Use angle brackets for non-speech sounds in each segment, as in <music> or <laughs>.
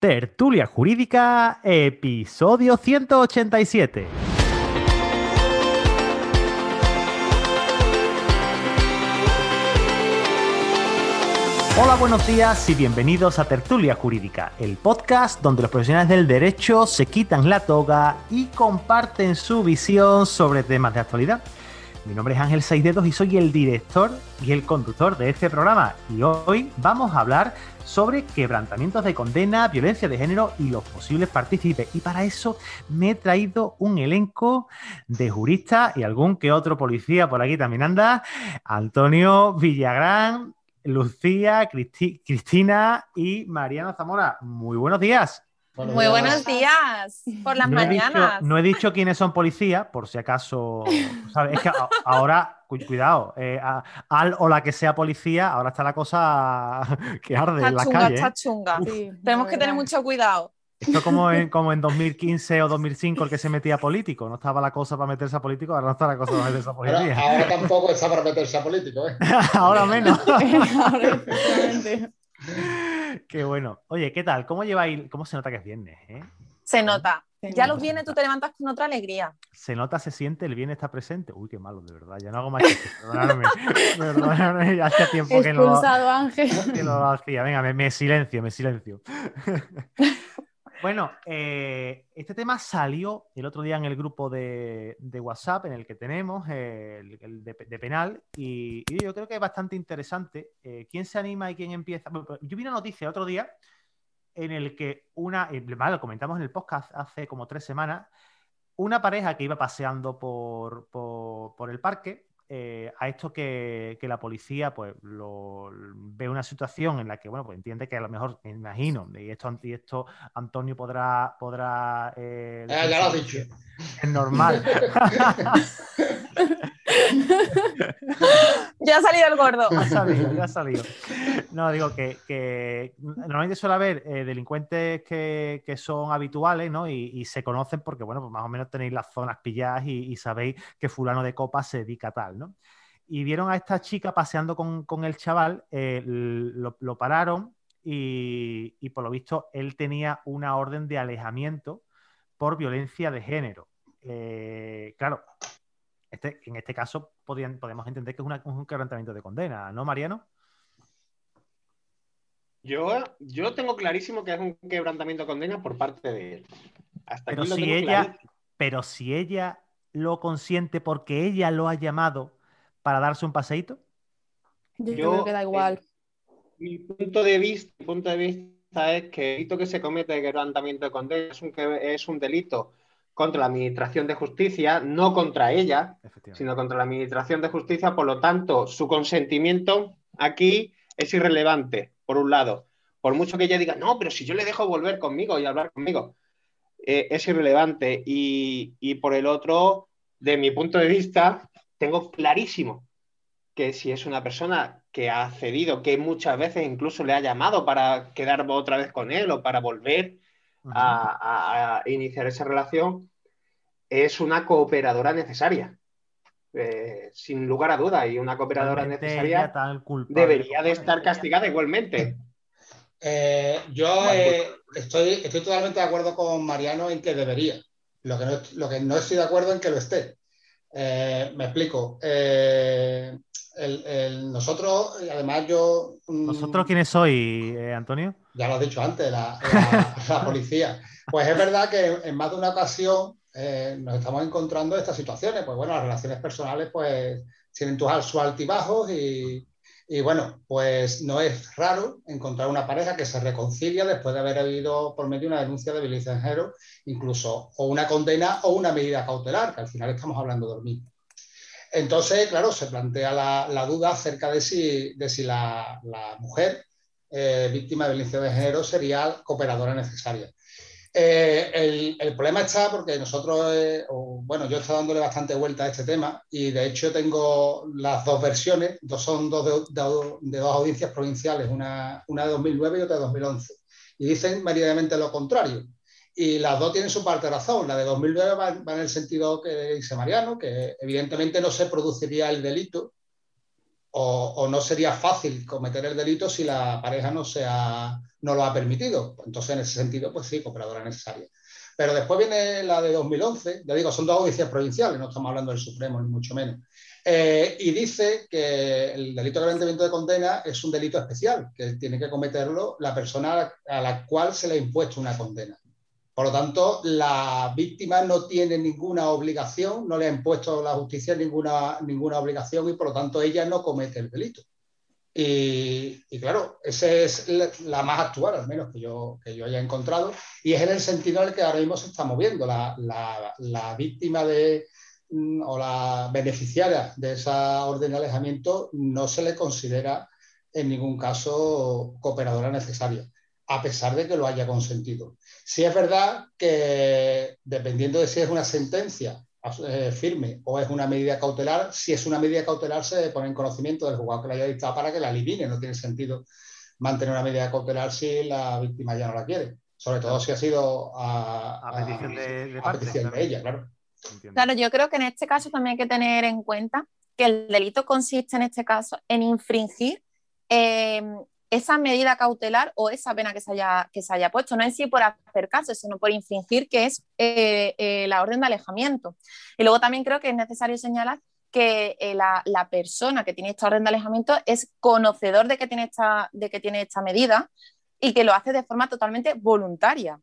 Tertulia Jurídica, episodio 187. Hola, buenos días y bienvenidos a Tertulia Jurídica, el podcast donde los profesionales del derecho se quitan la toga y comparten su visión sobre temas de actualidad. Mi nombre es Ángel Seisdedos y soy el director y el conductor de este programa. Y hoy vamos a hablar sobre quebrantamientos de condena, violencia de género y los posibles partícipes. Y para eso me he traído un elenco de juristas y algún que otro policía por aquí también anda. Antonio Villagrán, Lucía, Cristina y Mariano Zamora. Muy buenos días. Muy buenos días por las mañanas. no he dicho quiénes son policías, por si acaso. Es que ahora, cuidado, eh, al o la que sea policía, ahora está la cosa <laughs> que arde en la calle. Está chunga, Tenemos que tener mucho cuidado. Esto como en, <laughs> como en 2015 o 2005 el que se metía político. No estaba la cosa para meterse a político, ahora no está la cosa para meterse a político. Ahora, <laughs> tampoco está para meterse a político, ¿eh? ahora menos. ahora, Qué bueno. Oye, ¿qué tal? ¿Cómo lleváis? ¿Cómo se nota que es viernes? Eh? Se nota. Ya los viernes tú te levantas con otra alegría. Se nota, se siente, el bien está presente. Uy, qué malo, de verdad. Ya no hago más que perdonadme. <laughs> perdonadme, ya hace tiempo que no, Ángel. <laughs> que no lo hacía. Venga, me, me silencio, me silencio. <laughs> Bueno, eh, este tema salió el otro día en el grupo de, WhatsApp en el que tenemos, el, de, penal, y, yo creo que es bastante interesante. Eh, ¿Quién se anima y quién empieza? Yo vi una noticia el otro día en el que una, eh, lo comentamos en el podcast hace como tres semanas, una pareja que iba paseando por, por el parque eh, a esto que, la policía pues lo, ve una situación en la que bueno pues entiende que a lo mejor me imagino y esto y esto Antonio podrá podrá eh, eh, ya lo has dicho. Es normal <laughs> <laughs> ya ha salido el gordo no digo que, normalmente suele haber delincuentes que, son habituales ¿no? Y, se conocen porque bueno pues más o menos tenéis las zonas pilladas y, sabéis que fulano de copa se dedica a tal y vieron a esta chica paseando con, el chaval, eh, lo, pararon y, por lo visto él tenía una orden de alejamiento por violencia de género. Eh, claro, este, en este caso podemos entender que es un quebrantamiento de condena, ¿no, Mariano? Yo, yo tengo clarísimo que es un quebrantamiento de condena por parte de él. pero, si ella, pero si ella lo consiente porque ella lo ha llamado para darse un paseíto? Yo, creo que da igual. mi punto de vista, mi punto de vista es que el delito que se comete de quebrantamiento de condena es un, es un delito contra la Administración de Justicia, no contra ella, sino contra la Administración de Justicia. Por lo tanto, su consentimiento aquí es irrelevante, por un lado. Por mucho que ella diga, no, pero si yo le dejo volver conmigo y hablar conmigo, eh, es irrelevante. y, por el otro, de mi punto de vista, tengo clarísimo que si es una persona que ha cedido, que muchas veces incluso le ha llamado para quedar otra vez con él o para volver a, iniciar esa relación, es una cooperadora necesaria. Eh, sin lugar a duda, y una cooperadora necesaria debería de estar castigada igualmente. Eh, yo eh, estoy, estoy totalmente de acuerdo con Mariano en que debería. Lo que no, lo que no estoy de acuerdo en que lo esté. Eh, me explico. Eh, nosotros, además yo... Mm, ¿Nosotros quiénes soy, eh, Antonio? Ya lo has dicho antes, <laughs> la, policía. Pues es verdad que en más de una ocasión nos estamos encontrando estas situaciones. Pues bueno, las relaciones personales pues tienen sus altibajos y, y bueno, pues no es raro encontrar una pareja que se reconcilia después de haber habido por medio una denuncia de violencia de género, incluso o una condena o una medida cautelar, que al final estamos hablando de mismo. Entonces, claro, se plantea la, duda acerca de si, de si la, mujer eh, víctima de violencia de género sería cooperadora necesaria. Eh, el, problema está porque nosotros, eh, bueno, yo he estado dándole bastante vuelta a este tema y de hecho tengo las dos versiones, dos, son dos de, dos audiencias provinciales, una, una de 2009 y otra de 2011. Y dicen meridianamente lo contrario. Y las dos tienen su parte de razón. La de 2009 va, en el sentido que dice Mariano, que evidentemente no se produciría el delito o, no sería fácil cometer el delito si la pareja no, sea, no lo ha permitido. Entonces, en ese sentido, pues sí, cooperadora necesaria. Pero después viene la de 2011, ya digo, son dos audiencias provinciales, no estamos hablando del Supremo, ni mucho menos. Eh, y dice que el delito de planteamiento de condena es un delito especial, que tiene que cometerlo la persona a la cual se le ha impuesto una condena. Por lo tanto, la víctima no tiene ninguna obligación, no le ha impuesto la justicia ninguna, ninguna obligación y por lo tanto ella no comete el delito. Y, claro, esa es la, más actual, al menos que yo, que yo haya encontrado, y es en el sentido en el que ahora mismo se está moviendo. La, la, víctima de, mm, o la beneficiaria de esa orden de alejamiento no se le considera en ningún caso cooperadora necesaria a pesar de que lo haya consentido. Si es verdad que, dependiendo de si es una sentencia eh, firme o es una medida cautelar, si es una medida cautelar se pone en conocimiento del juzgado que la haya dictado para que la elimine. No tiene sentido mantener una medida cautelar si la víctima ya no la quiere. Sobre todo si ha sido a, petición, de, ella, claro. Claro, yo creo que en este caso también hay que tener en cuenta que el delito consiste en este caso en infringir eh, esa medida cautelar o esa pena que se haya, que se haya puesto, no en sí por hacer caso, sino por infringir que es eh, eh, la orden de alejamiento. Y luego también creo que es necesario señalar que eh, la, persona que tiene esta orden de alejamiento es conocedor de que tiene esta, de que tiene esta medida y que lo hace de forma totalmente voluntaria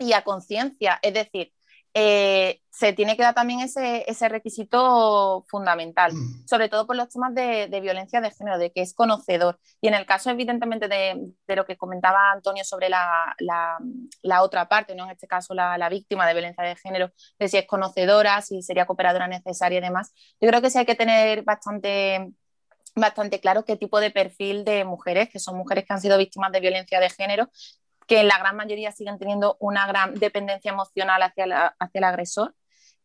y a conciencia. Es decir, eh, se tiene que dar también ese, requisito fundamental, mm. sobre todo por los temas de, violencia de género, de que es conocedor. Y en el caso, evidentemente, de, lo que comentaba Antonio sobre la, otra parte, ¿no? en este caso la, víctima de violencia de género, de si es conocedora, si sería cooperadora necesaria y demás, yo creo que sí hay que tener bastante bastante claro qué tipo de perfil de mujeres, que son mujeres que han sido víctimas de violencia de género, que la gran mayoría siguen teniendo una gran dependencia emocional hacia, hacia el agresor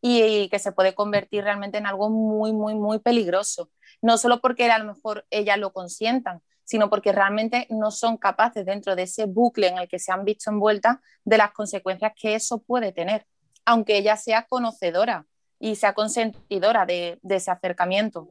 y, que se puede convertir realmente en algo muy, muy, muy peligroso. No solo porque a lo mejor ellas lo consientan, sino porque realmente no son capaces dentro de ese bucle en el que se han visto envueltas de las consecuencias que eso puede tener, aunque ella sea conocedora y sea consentidora de, ese acercamiento.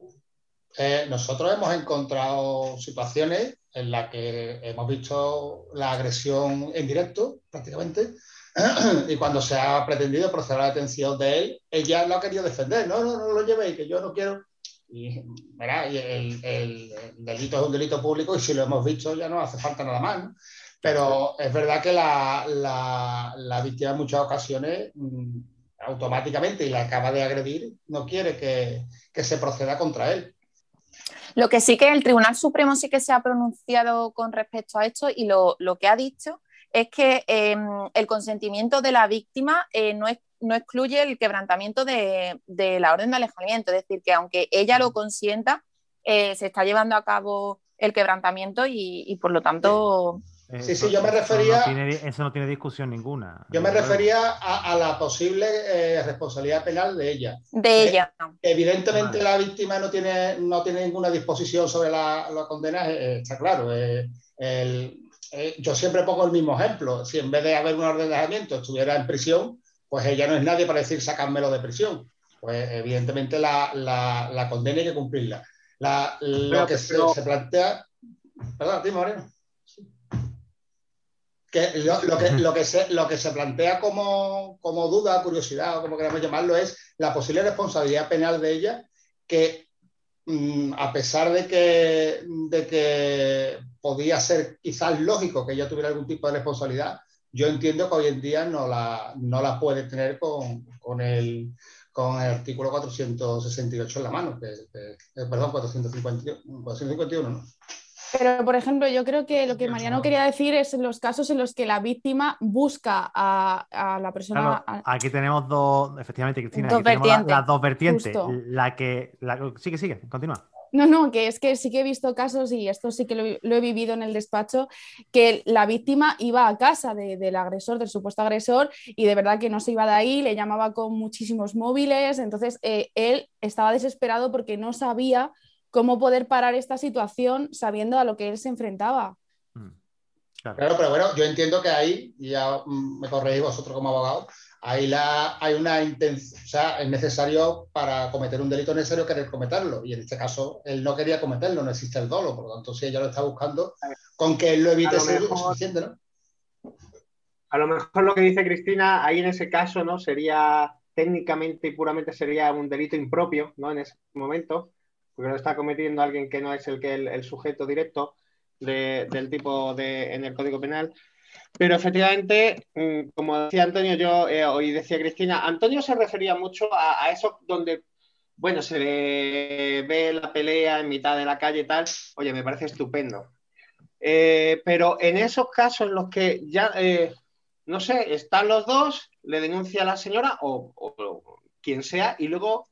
Eh, nosotros hemos encontrado situaciones en la que hemos visto la agresión en directo, prácticamente, <clears throat> y cuando se ha pretendido proceder a la detención de él, ella lo ha querido defender, no, no, no lo llevéis, que yo no quiero. Y, el, delito es un delito público y si lo hemos visto ya no hace falta nada más. Pero es verdad que la, la, víctima en muchas ocasiones mm, automáticamente y la acaba de agredir, no quiere que, que se proceda contra él. Lo que sí que el Tribunal Supremo sí que se ha pronunciado con respecto a esto y lo, que ha dicho es que em, el consentimiento de la víctima eh, no, no, excluye el quebrantamiento de, la orden de alejamiento, es decir, que aunque ella lo consienta, eh, se está llevando a cabo el quebrantamiento y por lo tanto sí, sí, yo me refería. Eso no tiene, discusión ninguna. Yo me refería a, la posible eh, responsabilidad penal de ella. De eh, ella. Evidentemente, la víctima no tiene, no tiene ninguna disposición sobre la, condena, está claro. yo siempre pongo el mismo ejemplo. Si en vez de haber un ordenamiento estuviera en prisión, pues ella no es nadie para decir sacármelo de prisión. Pues evidentemente la, condena hay que cumplirla. lo que se, se, plantea. Perdón, dime, Moreno lo, que, se, plantea como, duda, curiosidad o como queramos llamarlo es la posible responsabilidad penal de ella que mm, a pesar de que, podía ser quizás lógico que ella tuviera algún tipo de responsabilidad, yo entiendo que hoy en día no la, no puede tener con, el, artículo 468 en la mano, perdón, 451, 451 ¿no? Pero, por ejemplo, yo creo que lo que Mariano quería decir es en los casos en los que la víctima busca a, la persona. aquí tenemos dos, efectivamente, Cristina, dos las dos vertientes. La que. La... Sigue, sigue, continúa. No, no, que es que sí que he visto casos, y esto sí que lo, he vivido en el despacho, que la víctima iba a casa del agresor, del supuesto agresor, y de verdad que no se iba de ahí, le llamaba con muchísimos móviles, entonces eh, él estaba desesperado porque no sabía cómo poder parar esta situación sabiendo a lo que él se enfrentaba. Mm, claro. pero bueno, yo entiendo que ahí, y ya mm, me corregís vosotros como abogado, Ahí la, hay una intención, o sea, es necesario para cometer un delito necesario querer cometerlo. Y en este caso, él no quería cometerlo, no existe el dolo. Por lo tanto, si ella lo está buscando, con que él lo evite, es suficiente, ¿no? A lo mejor lo que dice Cristina, ahí en ese caso, ¿no? Sería técnicamente y puramente sería un delito impropio, ¿no? En ese momento, porque lo está cometiendo alguien que no es el que el, sujeto directo del tipo en el Código Penal. Pero efectivamente, mm, como decía Antonio, yo eh, hoy decía Cristina, Antonio se refería mucho a, eso donde, bueno, se ve la pelea en mitad de la calle y tal, oye, me parece estupendo. Eh, pero en esos casos en los que ya, eh, no sé, están los dos, le denuncia a la señora o, o quien sea, y luego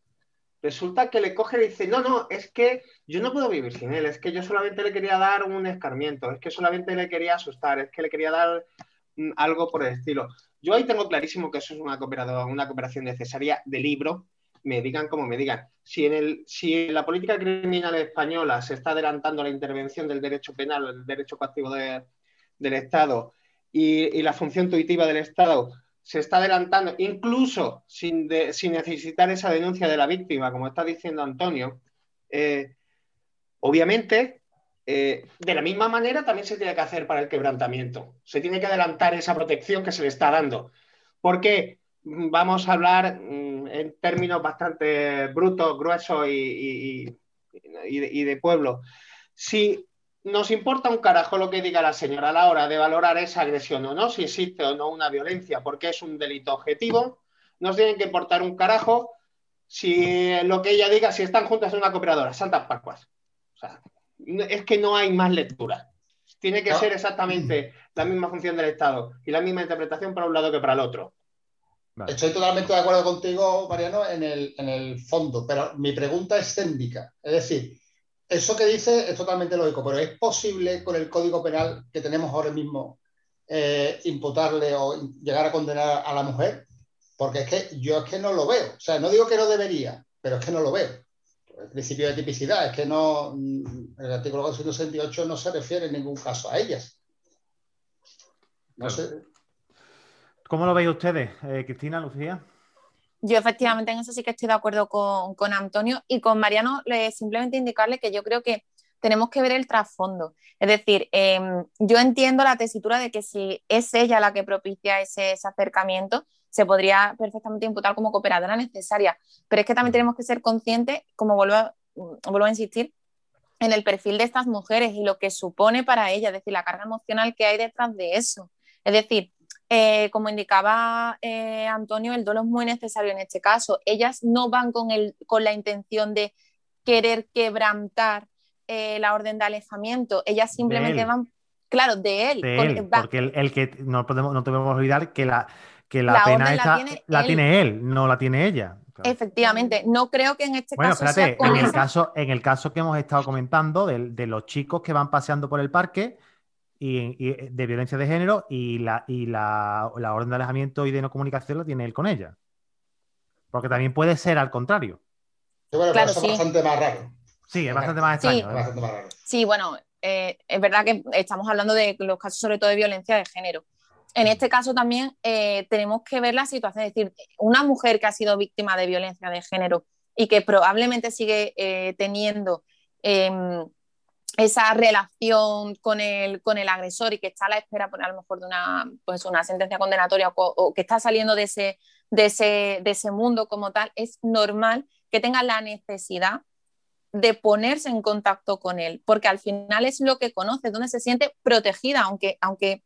resulta que le coge y dice, no, no, es que yo no puedo vivir sin él, es que yo solamente le quería dar un escarmiento, es que solamente le quería asustar, es que le quería dar mm, algo por el estilo. Yo ahí tengo clarísimo que eso es una, una cooperación necesaria de libro, me digan como me digan. Si en, el, si la política criminal española se está adelantando la intervención del derecho penal, el derecho coactivo del Estado y, y la función tuitiva del Estado se está adelantando, incluso sin, necesitar esa denuncia de la víctima, como está diciendo Antonio, eh, obviamente, eh, de la misma manera también se tiene que hacer para el quebrantamiento. Se tiene que adelantar esa protección que se le está dando. Porque vamos a hablar mm, en términos bastante brutos, gruesos y, y de pueblo. Si nos importa un carajo lo que diga la señora a la hora de valorar esa agresión o no, si existe o no una violencia, porque es un delito objetivo. Nos tienen que importar un carajo si lo que ella diga, si están juntas en una cooperadora, Santas Pascuas. O sea, es que no hay más lectura. Tiene que ser exactamente la misma función del Estado y la misma interpretación para un lado que para el otro. Estoy totalmente de acuerdo contigo, Mariano, en el, en el fondo, pero mi pregunta es técnica. Es decir, eso que dice es totalmente lógico, pero ¿es posible con el Código Penal que tenemos ahora mismo eh, imputarle o llegar a condenar a la mujer? Porque es que yo es que no lo veo. O sea, no digo que no debería, pero es que no lo veo. El principio de tipicidad es que no, el artículo 468 no se refiere en ningún caso a ellas. No sé. ¿Cómo lo veis ustedes, eh, Cristina, Lucía? Yo efectivamente en eso sí que estoy de acuerdo con, Antonio y con Mariano, le, simplemente indicarle que yo creo que tenemos que ver el trasfondo. Es decir, em, yo entiendo la tesitura de que si es ella la que propicia ese, acercamiento, se podría perfectamente imputar como cooperadora necesaria. Pero es que también tenemos que ser conscientes, como vuelvo a, vuelvo a insistir, en el perfil de estas mujeres y lo que supone para ellas, es decir, la carga emocional que hay detrás de eso. Es decir, eh, como indicaba eh, Antonio, el dolo es muy necesario en este caso. Ellas no van con, el, con la intención de querer quebrantar eh, la orden de alejamiento, ellas simplemente van, claro, de él. porque el, que no podemos, no debemos olvidar que la, que la, pena la, tiene, él. no la tiene ella. Efectivamente, no creo que en este caso. Espérate, en, el caso, en el caso que hemos estado comentando de los chicos que van paseando por el parque, y, eh, de violencia de género y, la, y la, orden de alejamiento y de no comunicación lo tiene él con ella. Porque también puede ser al contrario. Sí, bueno, claro, es bastante más raro. Sí, es bastante más extraño. Sí, bueno, eh, es verdad que estamos hablando de los casos sobre todo de violencia de género. En este caso también eh, tenemos que ver la situación, es decir, una mujer que ha sido víctima de violencia de género y que probablemente sigue teniendo em, esa relación con el, con el agresor y que está a la espera, por, a lo mejor, de una, pues una sentencia condenatoria o, que está saliendo de ese, de, ese, de ese mundo como tal, es normal que tenga la necesidad de ponerse en contacto con él, porque al final es lo que conoce, donde se siente protegida, aunque, aunque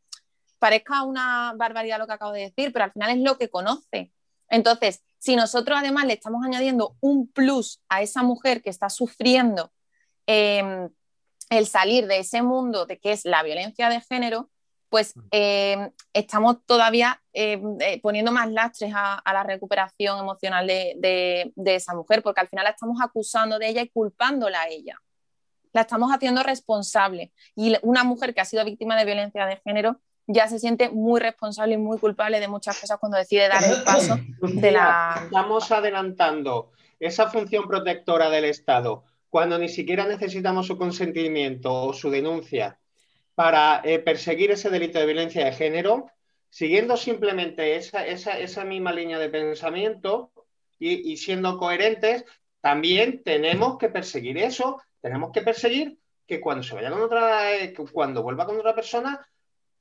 parezca una barbaridad lo que acabo de decir, pero al final es lo que conoce. Entonces, si nosotros además le estamos añadiendo un plus a esa mujer que está sufriendo, em, el salir de ese mundo de que es la violencia de género, pues eh, estamos todavía eh, eh, poniendo más lastres a, la recuperación emocional de, esa mujer, porque al final la estamos acusando de ella y culpándola a ella. La estamos haciendo responsable. Y una mujer que ha sido víctima de violencia de género ya se siente muy responsable y muy culpable de muchas cosas cuando decide dar el paso <laughs> de la... Estamos adelantando esa función protectora del Estado cuando ni siquiera necesitamos su consentimiento o su denuncia para eh, perseguir ese delito de violencia de género, siguiendo simplemente esa, misma línea de pensamiento y, siendo coherentes, también tenemos que perseguir eso, tenemos que perseguir que cuando se vaya con otra, eh, cuando vuelva con otra persona,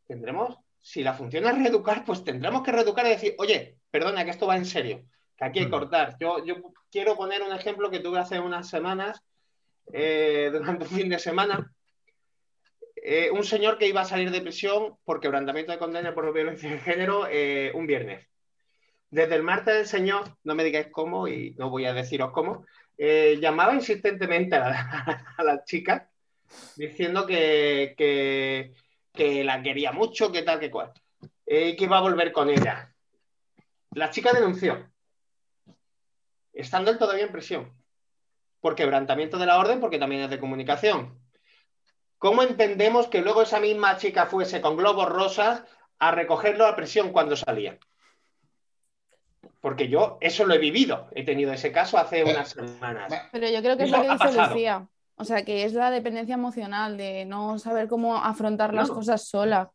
tendremos, si la función es reeducar, pues tendremos que reeducar y decir, oye, perdona, que esto va en serio, que aquí hay que cortar. Yo, yo quiero poner un ejemplo que tuve hace unas semanas, eh, durante un fin de semana, eh, un señor que iba a salir de prisión por quebrantamiento de condena por violencia de género eh, un viernes. Desde el martes el señor, no me digáis cómo y no voy a deciros cómo, llamaba insistentemente a la, <laughs> chica diciendo que, que, la quería mucho, que tal, que cual, y que iba a volver con ella. La chica denunció, estando él todavía en prisión, por quebrantamiento de la orden, porque también es de comunicación. ¿Cómo entendemos que luego esa misma chica fuese con globos rosas a recogerlo a presión cuando salía? Porque yo eso lo he vivido, he tenido ese caso hace unas semanas. Pero yo creo que es lo que dice Lucía. O sea, que es la dependencia emocional de no saber cómo afrontar las cosas sola.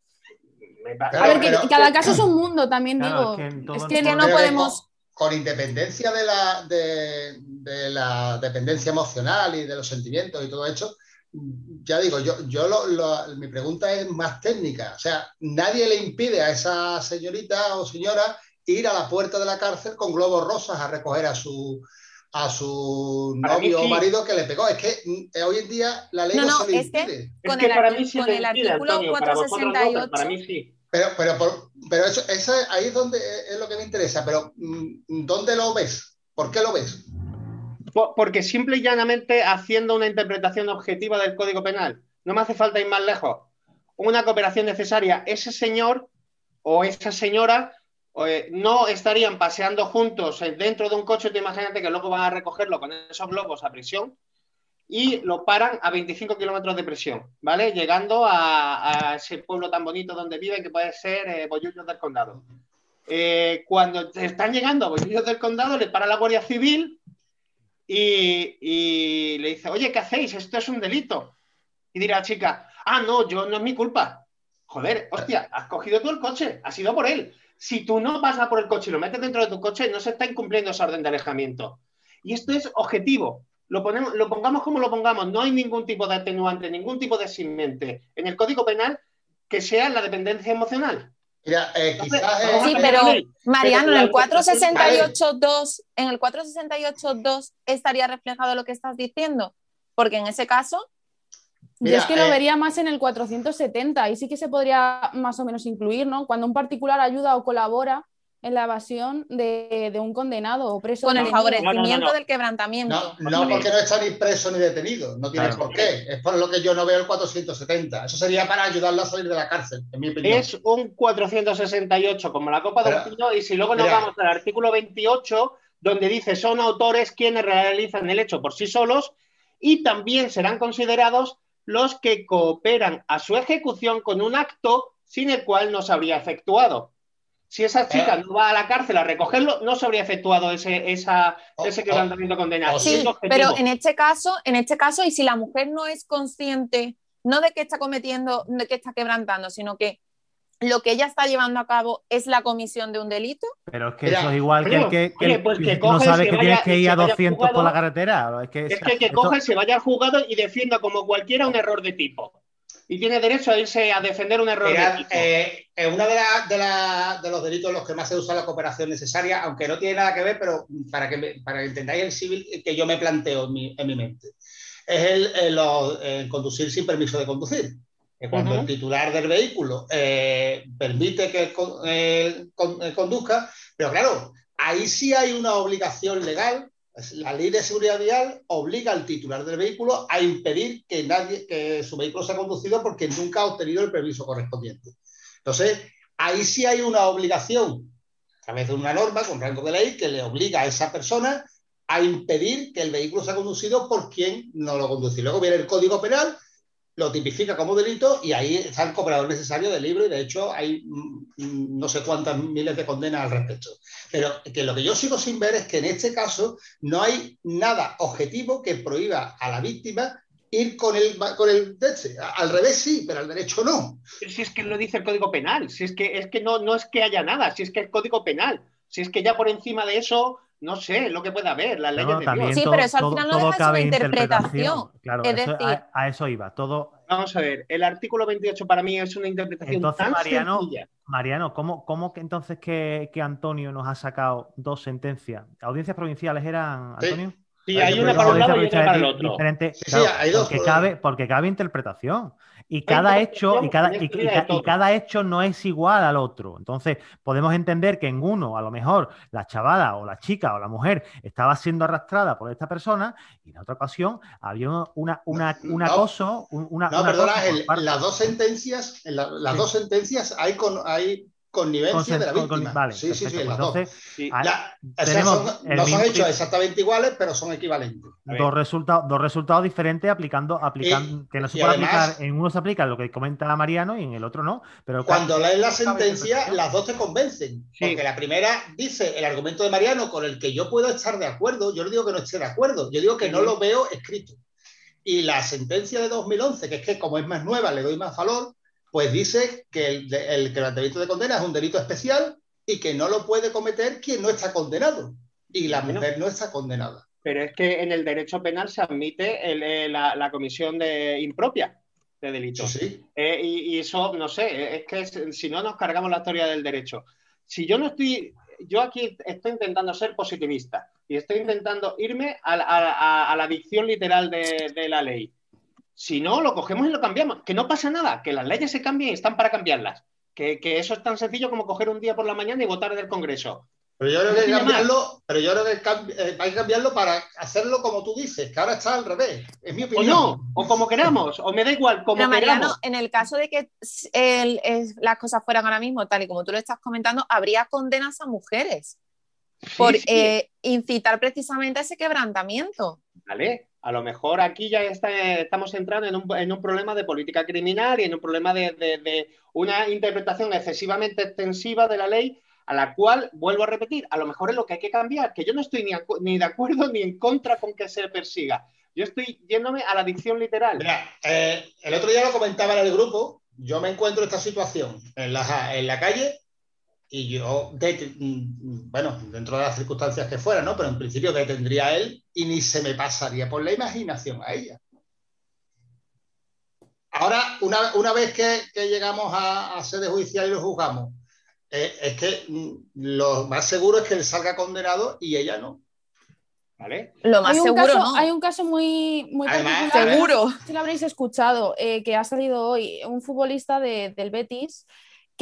a ver, que cada caso es un mundo, también digo. Es que, no podemos. Con, independencia de la, de la dependencia emocional y de los sentimientos y todo eso, ya digo, yo, yo mi pregunta es más técnica. O sea, nadie le impide a esa señorita o señora ir a la puerta de la cárcel con globos rosas a recoger a su a su novio o marido que le pegó. Es que mm, hoy en día la ley no, se le impide. con, el, con el artículo 468. Para, mí sí. Pero, pero, pero eso, ahí es donde es lo que me interesa. Pero, mm, ¿dónde lo ves? ¿Por qué lo ves? Porque simple y llanamente haciendo una interpretación objetiva del Código Penal. No me hace falta ir más lejos. Una cooperación necesaria. Ese señor o esa señora eh, no estarían paseando juntos dentro de un coche. Te imagínate que luego van a recogerlo con esos globos a prisión y lo paran a 25 kilómetros de presión, ¿vale? Llegando a, ese pueblo tan bonito donde vive que puede ser eh, del Condado. Eh, cuando están llegando a Bollullos del Condado, le para la Guardia Civil y, le dice, oye, ¿qué hacéis? Esto es un delito. Y dirá la chica, ah, no, yo no es mi culpa. Joder, hostia, has cogido tú el coche, has ido por él. Si tú no vas a por el coche y lo metes dentro de tu coche, no se está incumpliendo esa orden de alejamiento. Y esto es objetivo. Lo, ponemos, lo pongamos como lo pongamos, no hay ningún tipo de atenuante, ningún tipo de simente en el Código Penal que sea la dependencia emocional. Mira, eh, quizás Sí, pero Mariano, en el 468.2, en el 468.2 estaría reflejado lo que estás diciendo, porque en ese caso yo es que lo eh, vería más en el 470, y sí que se podría más o menos incluir, ¿no? Cuando un particular ayuda o colabora en la evasión de, un condenado o preso. Con el favorecimiento del quebrantamiento. No, porque no está ni preso ni detenido, no tiene por qué. Es por lo que yo no veo el 470. Eso sería para ayudarlo a salir de la cárcel, en mi opinión. Es un 468, como la Copa de un y si luego nos vamos al artículo 28, donde dice son autores quienes realizan el hecho por sí solos y también serán considerados los que cooperan a su ejecución con un acto sin el cual no se habría efectuado si esa chica eh. no va a la cárcel a recogerlo, no se habría efectuado ese, esa, ese quebrantamiento condenado. Sí, pero en este caso, en este caso, y si la mujer no es consciente, no de que está cometiendo, de que está quebrantando, sino que lo que ella está llevando a cabo es la comisión de un delito. Pero es que eso es igual que el que, que, pues no sabe que tienes que ir a 200 por la carretera. Es que, es que el que coge, se vaya al juzgado y defienda como cualquiera un error de tipo y tiene derecho a irse a defender un error. Eh, una de, de, los delitos en los que más se usa la cooperación necesaria, aunque no tiene nada que ver, pero para que, para entendáis el civil que yo me planteo en mi, en mi mente, es el, conducir sin permiso de conducir. cuando el titular del vehículo eh, permite que eh, conduzca, pero claro, ahí sí hay una obligación legal la ley de seguridad vial obliga al titular del vehículo a impedir que, nadie, que su vehículo sea conducido porque nunca ha obtenido el permiso correspondiente. Entonces, ahí sí hay una obligación, a través de una norma con rango de ley, que le obliga a esa persona a impedir que el vehículo sea conducido por quien no lo conduce. Luego viene el Código Penal, lo tipifica como delito y ahí está el cooperador necesario del libro y de hecho hay mm, no sé cuántas miles de condenas al respecto. Pero que lo que yo sigo sin ver es que en este caso no hay nada objetivo que prohíba a la víctima ir con el, con el Al revés sí, pero al derecho no. si es que lo dice el Código Penal, si es que, es que no, no es que haya nada, si es que el Código Penal, si es que ya por encima de eso no sé lo que puede haber, las leyes de Dios. Sí, pero eso al final no deja una interpretación. Claro, a, eso iba. Todo... Vamos a ver, el artículo 28 para mí es una interpretación entonces, tan Mariano, sencilla. Mariano, ¿cómo, cómo que entonces que, Antonio nos ha sacado dos sentencias? ¿Audiencias provinciales eran, Antonio? Sí, hay, una para un lado y otra para el otro. Sí, sí, hay dos. Porque cabe, porque cabe interpretación. Y cada hecho, y cada, y, cada hecho no es igual al otro. Entonces, podemos entender que en uno, a lo mejor, la chavala o la chica o la mujer estaba siendo arrastrada por esta persona, y en otra ocasión había una, una, un acoso, una. No, perdona, las dos sentencias, en las dos sentencias hay, con, hay connivencia de la víctima. vale, sí, sí, sí, entonces, no son hechos exactamente iguales, pero son equivalentes. Dos resultados, dos resultados diferentes aplicando, aplicando que no se puede aplicar, en uno se aplica lo que comenta Mariano y en el otro no. Pero cuando lees la sentencia, las dos te convencen. Porque la primera dice el argumento de Mariano con el que yo puedo estar de acuerdo, yo no digo que no esté de acuerdo, yo digo que no lo veo escrito. Y la sentencia de 2011, que es que como es más nueva, le doy más valor, pues dice que el, el quebrantamiento de condena es un delito especial y que no lo puede cometer quien no está condenado. Y la mujer no está condenada. Pero es que en el derecho penal se admite eh, la, comisión de impropia de delitos. Sí, eh, y, eso, no sé, es que si no nos cargamos la historia del derecho. Si yo no estoy, yo aquí estoy intentando ser positivista y estoy intentando irme a, la dicción literal de la ley. Si no, lo cogemos y lo cambiamos. Que no pasa nada, que las leyes se cambien y están para cambiarlas. Que, eso es tan sencillo como coger un día por la mañana y votar del Congreso. Pero yo creo que, cambiarlo, pero yo creo que eh, hay que cambiarlo para hacerlo como tú dices, que ahora está al revés. Es mi opinión. O no, o como queramos, o me da igual, como Mariano, en el caso de que las cosas fueran ahora mismo, tal y como tú lo estás comentando, habría condenas a mujeres por eh, incitar precisamente a ese quebrantamiento. Vale, a lo mejor aquí ya estamos entrando en un, problema de política criminal y en un problema de, una interpretación excesivamente extensiva de la ley a la cual, vuelvo a repetir, a lo mejor es lo que hay que cambiar, que yo no estoy ni, de acuerdo ni en contra con que se persiga. Yo estoy yéndome a la dicción literal. Eh, el otro día lo comentaba en el grupo, yo me encuentro esta situación en la, en la calle y yo, mm, bueno, dentro de las circunstancias que fuera, ¿no? Pero en principio detendría a él y ni se me pasaría por la imaginación a ella. Ahora, una, vez que, llegamos a, sede judicial y lo juzgamos, eh, es que mm, lo más seguro es que él salga condenado y ella no. ¿Vale? Lo más seguro, ¿no? Hay un caso muy, muy seguro. Si lo habréis escuchado, eh, que ha salido hoy un futbolista del Betis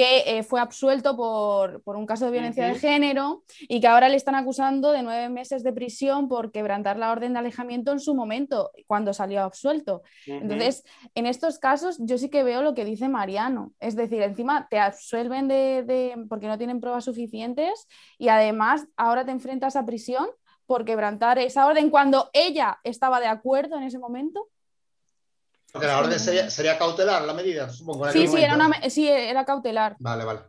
que eh, fue absuelto por, un caso de violencia de género y que ahora le están acusando de nueve meses de prisión por quebrantar la orden de alejamiento en su momento, cuando salió absuelto. Entonces, en estos casos yo sí que veo lo que dice Mariano, es decir, encima te absuelven de, porque no tienen pruebas suficientes y además ahora te enfrentas a prisión por quebrantar esa orden cuando ella estaba de acuerdo en ese momento. Porque la orden sería, cautelar la medida, supongo. Sí, sí era, sí, era cautelar. Vale, vale.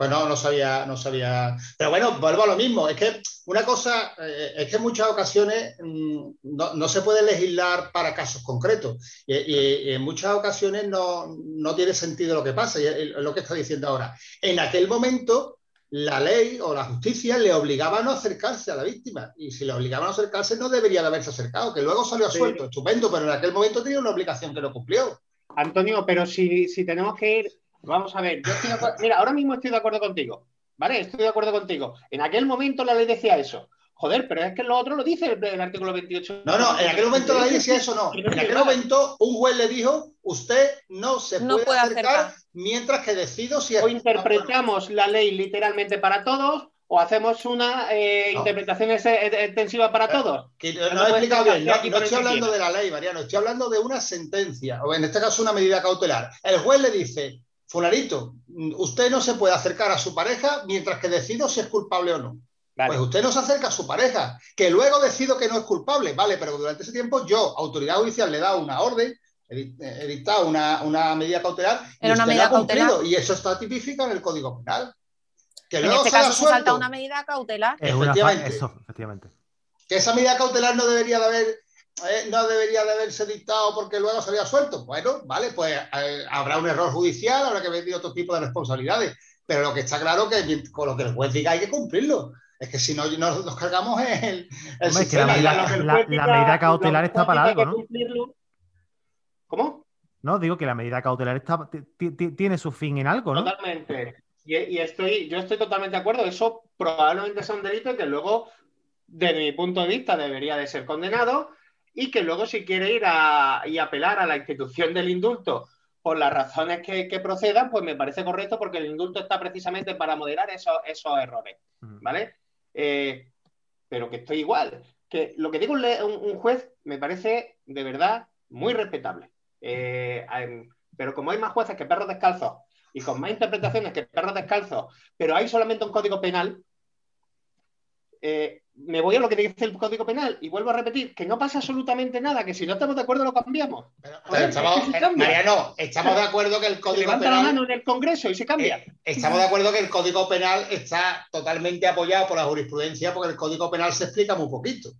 Pues no, no sabía, no sabía. Pero bueno, vuelvo a lo mismo. Es que una cosa, eh, es que en muchas ocasiones mm, no, se puede legislar para casos concretos. Y, en muchas ocasiones no, no, tiene sentido lo que pasa, y es lo que está diciendo ahora. En aquel momento, la ley o la justicia le obligaba a no acercarse a la víctima. Y si le obligaban a acercarse, no debería de haberse acercado, que luego salió suelto, estupendo, pero en aquel momento tenía una obligación que no cumplió. Antonio, pero si, si tenemos que ir, vamos a ver, mira, ahora mismo estoy de acuerdo contigo, ¿vale? Estoy de acuerdo contigo. En aquel momento la ley decía eso. Joder, pero es que lo otro lo dice el, artículo 28. No, no, en aquel momento la ley decía eso, no. En aquel momento un juez le dijo, usted no se puede, acercar, mientras que decido si... O interpretamos la ley literalmente para todos o hacemos una eh, interpretación extensiva para todos. no, he explicado bien, no, no estoy hablando de la ley, Mariano, estoy hablando de una sentencia, o en este caso una medida cautelar. El juez le dice, Fulanito, usted no se puede acercar a su pareja mientras que decido si es culpable o no. Pues usted no se acerca a su pareja, que luego decido que no es culpable, vale, pero durante ese tiempo yo, autoridad judicial, le he dado una orden, he dictado una, medida cautelar y una medida cumplido, y eso está tipificado en el Código Penal. Que en este caso se salta una medida cautelar. efectivamente. eso, efectivamente. Que esa medida cautelar no debería de haber eh, no debería de haberse dictado porque luego se había suelto. Bueno, vale, pues eh, habrá un error judicial, habrá que ver otro tipo de responsabilidades. Pero lo que está claro que con lo que el juez diga hay que cumplirlo. Es que si no, nos, cargamos el, el sistema. la, medida cautelar está para algo, ¿no? ¿Cómo? No, digo que la medida cautelar está, tiene su fin en algo, ¿no? Totalmente. Y, estoy, yo estoy totalmente de acuerdo. Eso probablemente sea un delito que luego, desde mi punto de vista, debería de ser condenado y que luego si quiere ir a, y apelar a la institución del indulto por las razones que, procedan, pues me parece correcto porque el indulto está precisamente para moderar esos, esos errores, ¿vale? Eh, pero que estoy igual. Que lo que digo un, un, juez me parece de verdad muy respetable. Eh, pero como hay más jueces que perros descalzos y con más interpretaciones que perros descalzos, pero hay solamente un código penal, eh, me voy a lo que dice el Código Penal y vuelvo a repetir que no pasa absolutamente nada, que si no estamos de acuerdo lo cambiamos. estamos, Mariano, estamos de acuerdo que el Código Penal. la mano en el Congreso y se cambia. Eh, estamos de acuerdo que el Código Penal está totalmente apoyado por la jurisprudencia porque el Código Penal se explica muy poquito.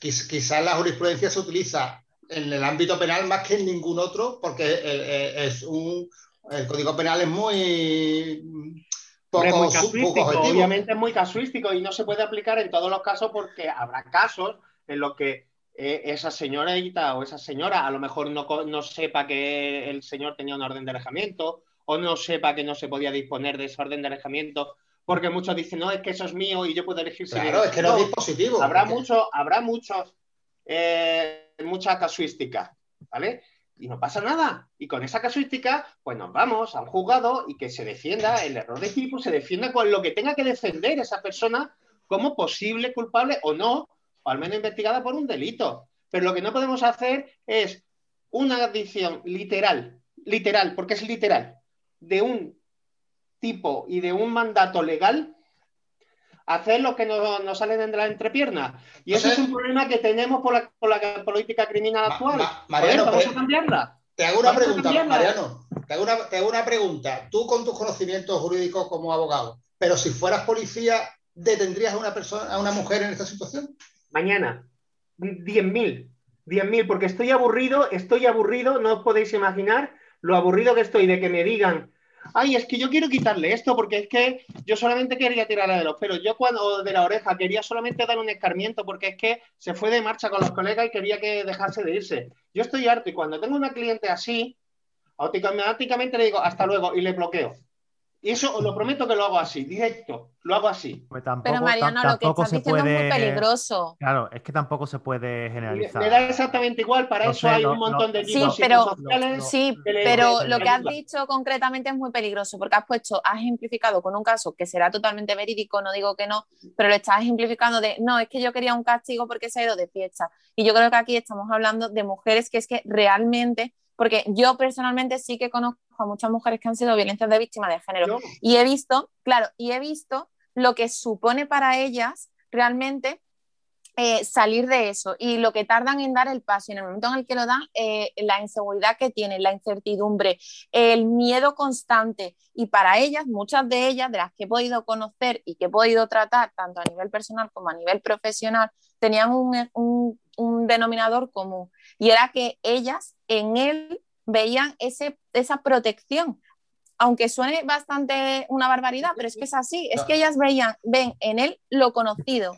quizás la jurisprudencia se utiliza en el ámbito penal más que en ningún otro porque eh, eh, es un. El Código Penal es muy obviamente es muy casuístico y no se puede aplicar en todos los casos porque habrá casos en los que eh, esa señorita o esa señora a lo mejor no, sepa que el señor tenía una orden de alejamiento o no sepa que no se podía disponer de esa orden de alejamiento porque muchos dicen, no, es que eso es mío y yo puedo elegir si Claro, es que no es dispositivo. Habrá, mucho, habrá muchos, eh, mucha casuística, ¿vale? Y no pasa nada. Y con esa casuística, pues nos vamos a un juzgado y que se defienda el error de tipo, se defienda con lo que tenga que defender esa persona como posible culpable o no, o al menos investigada por un delito. Pero lo que no podemos hacer es una adicción literal, literal, porque es literal, de un tipo y de un mandato legal hacer lo que nos, nos sale de la entrepierna. Y ese es un problema que tenemos por la, por la política criminal actual. Mariano, vamos a cambiarla. Te hago una pregunta, Mariano. Te hago, una, te hago una pregunta. Tú con tus conocimientos jurídicos como abogado, pero si fueras policía, ¿detendrías a una persona, a una mujer en esta situación? Mañana. 10.000. 10.000, porque estoy aburrido, estoy aburrido, no os podéis imaginar lo aburrido que estoy de que me digan ay, es que yo quiero quitarle esto porque es que yo solamente quería tirarla de los pelos, yo cuando de la oreja quería solamente dar un escarmiento porque es que se fue de marcha con los colegas y quería que dejase de irse. Yo estoy harto y cuando tengo una cliente así, automáticamente le digo hasta luego y le bloqueo. Y eso os lo prometo que lo hago así, directo, lo hago así. Pues Pero Mariano, lo que estás diciendo es muy peligroso. Claro, es que tampoco se puede generalizar. Me, da exactamente igual, para eso hay un montón de Sí, pero, sí, pero lo que has dicho concretamente es muy peligroso, porque has puesto, has ejemplificado con un caso que será totalmente verídico, no digo que no, pero lo estás ejemplificando de, no, es que yo quería un castigo porque se ha ido de fiesta. Y yo creo que aquí estamos hablando de mujeres que es que realmente porque yo personalmente sí que conozco a muchas mujeres que han sido violencias de víctimas de género. Y he visto, claro, y he visto lo que supone para ellas realmente eh, salir de eso y lo que tardan en dar el paso. Y en el momento en el que lo dan, eh, la inseguridad que tienen, la incertidumbre, el miedo constante. Y para ellas, muchas de ellas, de las que he podido conocer y que he podido tratar tanto a nivel personal como a nivel profesional, tenían un, un denominador común y era que ellas en él veían ese, esa protección. Aunque suene bastante una barbaridad, pero es que es así, es que ellas veían, ven en él lo conocido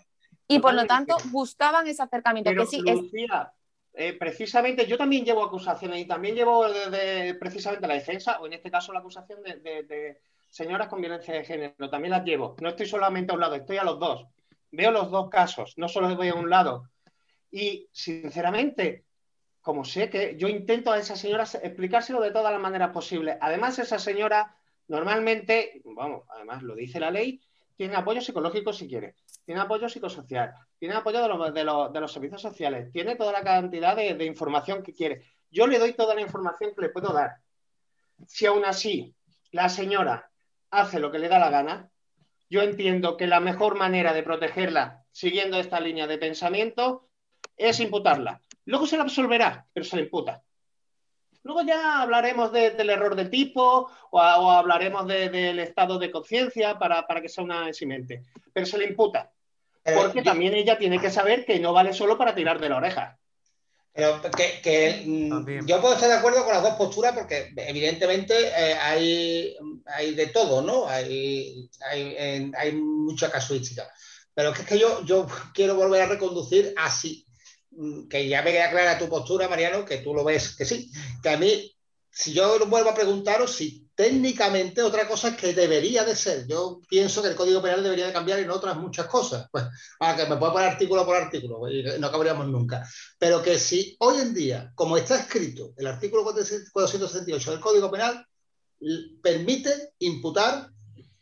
y por lo tanto buscaban ese acercamiento. que sí, eh, precisamente yo también llevo acusaciones y también llevo precisamente la defensa, o en este caso la acusación de, de, señoras con violencia de género, también las llevo. No estoy solamente a un lado, estoy a los dos. Veo los dos casos, no solo voy a un lado. Y sinceramente, como sé que yo intento a esa señora explicárselo de todas las maneras posibles. Además, esa señora normalmente, vamos, además lo dice la ley, tiene apoyo psicológico si quiere, tiene apoyo psicosocial, tiene apoyo de los, servicios sociales, tiene toda la cantidad de, de, información que quiere. Yo le doy toda la información que le puedo dar. Si aún así la señora hace lo que le da la gana, yo entiendo que la mejor manera de protegerla, siguiendo esta línea de pensamiento, es imputarla. Luego se la absolverá, pero se la imputa. Luego ya hablaremos del error de tipo o, hablaremos del estado de conciencia para, que sea una eximente. Pero se le imputa. Porque también ella tiene que saber que no vale solo para tirar de la oreja. Pero que, mm, yo puedo estar de acuerdo con las dos posturas porque evidentemente eh, hay, hay, de todo, ¿no? Hay, hay, hay, mucha casuística. Pero es que yo, yo quiero volver a reconducir así que ya me queda clara tu postura, Mariano, que tú lo ves que sí, que a mí, si yo vuelvo a preguntaros, si técnicamente otra cosa es que debería de ser. Yo pienso que el Código Penal debería de cambiar en otras muchas cosas. Pues, para que me pueda poner artículo por artículo, y no acabaríamos nunca. Pero que si hoy en día, como está escrito el artículo 468 del Código Penal, permite imputar,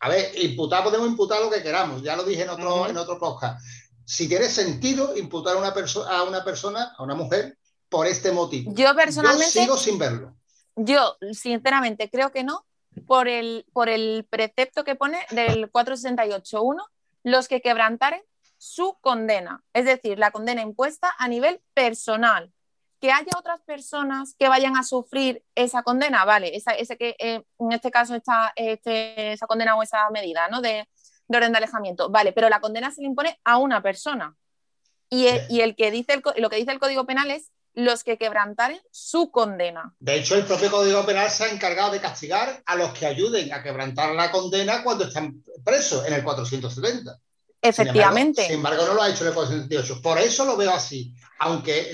a ver, imputar, podemos imputar lo que queramos, ya lo dije en otro, en otro podcast, si tiene sentido imputar a una, a una persona, a una mujer, por este motivo. Yo personalmente. Yo sigo sin verlo. Yo, sinceramente, creo que no, por el, por el precepto que pone del 468.1, los que quebrantaren su condena, es decir, la condena impuesta a nivel personal. Que haya otras personas que vayan a sufrir esa condena, vale, esa, ese que eh, en este caso está este, esa condena o esa medida ¿no? de, de orden de alejamiento. Vale, pero la condena se le impone a una persona. Y, el, que dice el, lo que dice el Código Penal es los que quebrantaren su condena. De hecho, el propio Código Penal se ha encargado de castigar a los que ayuden a quebrantar la condena cuando están presos en el 470. Efectivamente. Sin embargo, no lo ha hecho en el 478. Por eso lo veo así. Aunque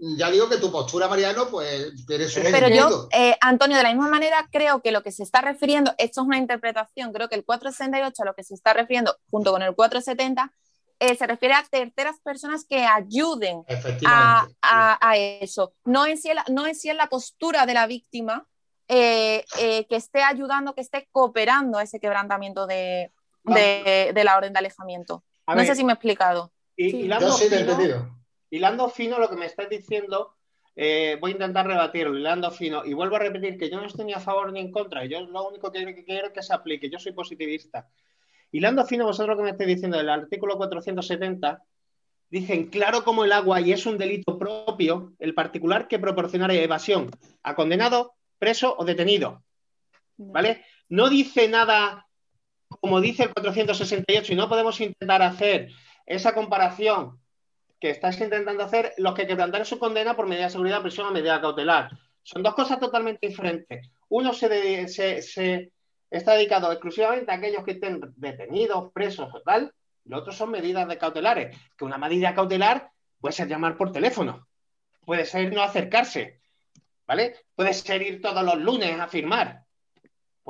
mm, ya digo que tu postura, Mariano, pues tiene su Pero yo, eh, Antonio, de la misma manera, creo que lo que se está refiriendo, esto es una interpretación, creo que el 468 a lo que se está refiriendo, junto con el 470, eh, se refiere a terceras personas que ayuden a, a, eso. No en, sí, no en sí en la postura de la víctima eh, que esté ayudando, que esté cooperando a ese quebrantamiento de, de, la orden de alejamiento. no sé si me he explicado. Y, Hilando, fino, lo que me estás diciendo, eh, voy a intentar rebatirlo, hilando fino, y vuelvo a repetir que yo no estoy ni a favor ni en contra, yo lo único que quiero es que se aplique, yo soy positivista. Hilando fino, vosotros lo que me estáis diciendo del artículo 470, dicen claro como el agua y es un delito propio el particular que proporcionare evasión a condenado, preso o detenido. ¿Vale? No dice nada como dice el 468, y no podemos intentar hacer esa comparación que estás intentando hacer, los que quebrantan su condena por medida de seguridad, prisión o medida cautelar. Son dos cosas totalmente diferentes. Uno se, está dedicado exclusivamente a aquellos que estén detenidos, presos o tal, y otros son medidas de cautelares. Que una medida cautelar puede ser llamar por teléfono, puede ser no acercarse, ¿vale? Puede ser ir todos los lunes a firmar,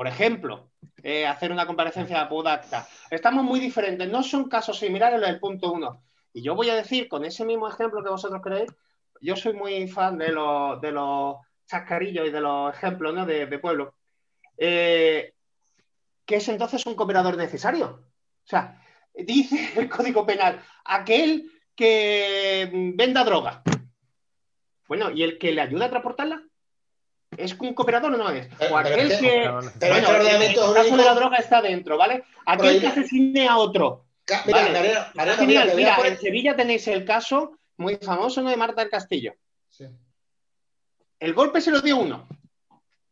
por ejemplo. Eh, hacer una comparecencia Pudacta. Estamos muy diferentes, no son casos similares del punto uno. Y yo voy a decir, con ese mismo ejemplo que vosotros creéis, yo soy muy fan de los, de los chascarillos y de los ejemplos ¿no? de, pueblo. Eh, ¿Qué es entonces un cooperador necesario? O sea, dice <laughs> el Código Penal, aquel que venda droga. Bueno, ¿y el que le ayuda a transportarla? ¿Es un cooperador o no es? O aquel que. Pero bueno, el caso de la droga está dentro, ¿vale? Aquel que asesine a otro. Mira, en Sevilla tenéis el caso muy famoso ¿no? de Marta del Castillo. Sí. El golpe se lo dio uno.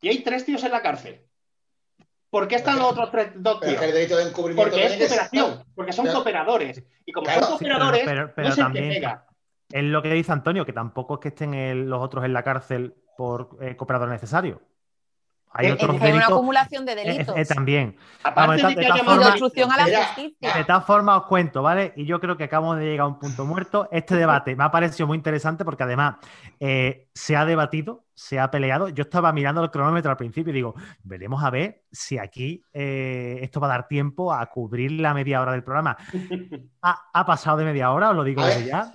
Y hay tres tíos en la cárcel. ¿Por qué están los otros tres, dos tíos? porque es cooperación, porque son cooperadores. Y como son cooperadores, no se también, pega. Es lo que dice Antonio, que tampoco es que estén los otros en la cárcel por eh, cooperador necesario. Hay eh, otros una acumulación de eh, delitos. también. Aparte de, de, obstrucción a la justicia. De todas formas, os cuento, ¿vale? Y yo creo que acabamos de llegar a un punto muerto. Este debate me ha parecido muy interesante porque además se ha debatido, se ha peleado. Yo estaba mirando el cronómetro al principio y digo, veremos a ver si aquí esto va a dar tiempo a cubrir la media hora del programa. <laughs> ha, pasado de media hora, os lo digo desde ya.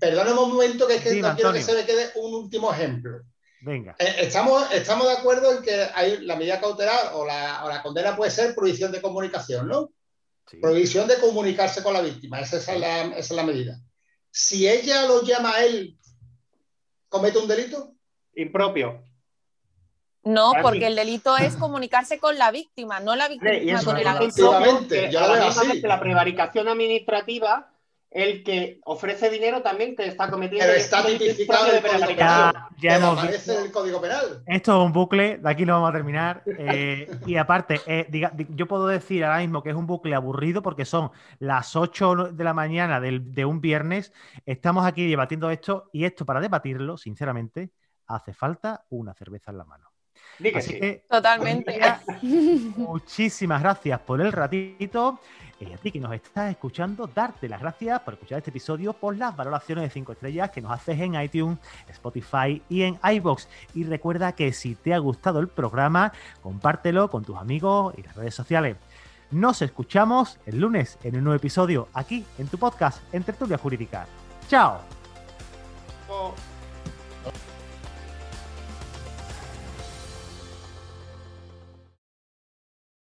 perdóname un momento que, es que no quiero que se me quede un último ejemplo. Venga. Eh, estamos, estamos de acuerdo en que hay la medida cautelar o la, condena puede ser prohibición de comunicación, ¿no? Prohibición de comunicarse con la víctima, esa es, la, esa es la medida. Si ella lo llama a él, ¿comete un delito? Impropio. No, Así. porque el delito es comunicarse con la víctima, no la víctima Y eso con el es agresor. Yo la veo así. la prevaricación administrativa, el que ofrece dinero también te está cometiendo Pero el está tipificado de en el Código. Penal. Ya hemos aparece el Código Penal. Esto es un bucle, de aquí lo vamos a terminar. <laughs> eh, y aparte, eh, diga- yo puedo decir ahora mismo que es un bucle aburrido porque son las 8 de la mañana del- de un viernes. Estamos aquí debatiendo esto y esto para debatirlo, sinceramente, hace falta una cerveza en la mano. Así sí. que Totalmente. muchísimas gracias por el ratito. Y a ti que nos estás escuchando, darte las gracias por escuchar este episodio, por las valoraciones de 5 estrellas que nos haces en iTunes, Spotify y en iBox. Y recuerda que si te ha gustado el programa, compártelo con tus amigos y las redes sociales. Nos escuchamos el lunes en un nuevo episodio aquí en tu podcast en Tertulia Jurídica. ¡Chao! Oh.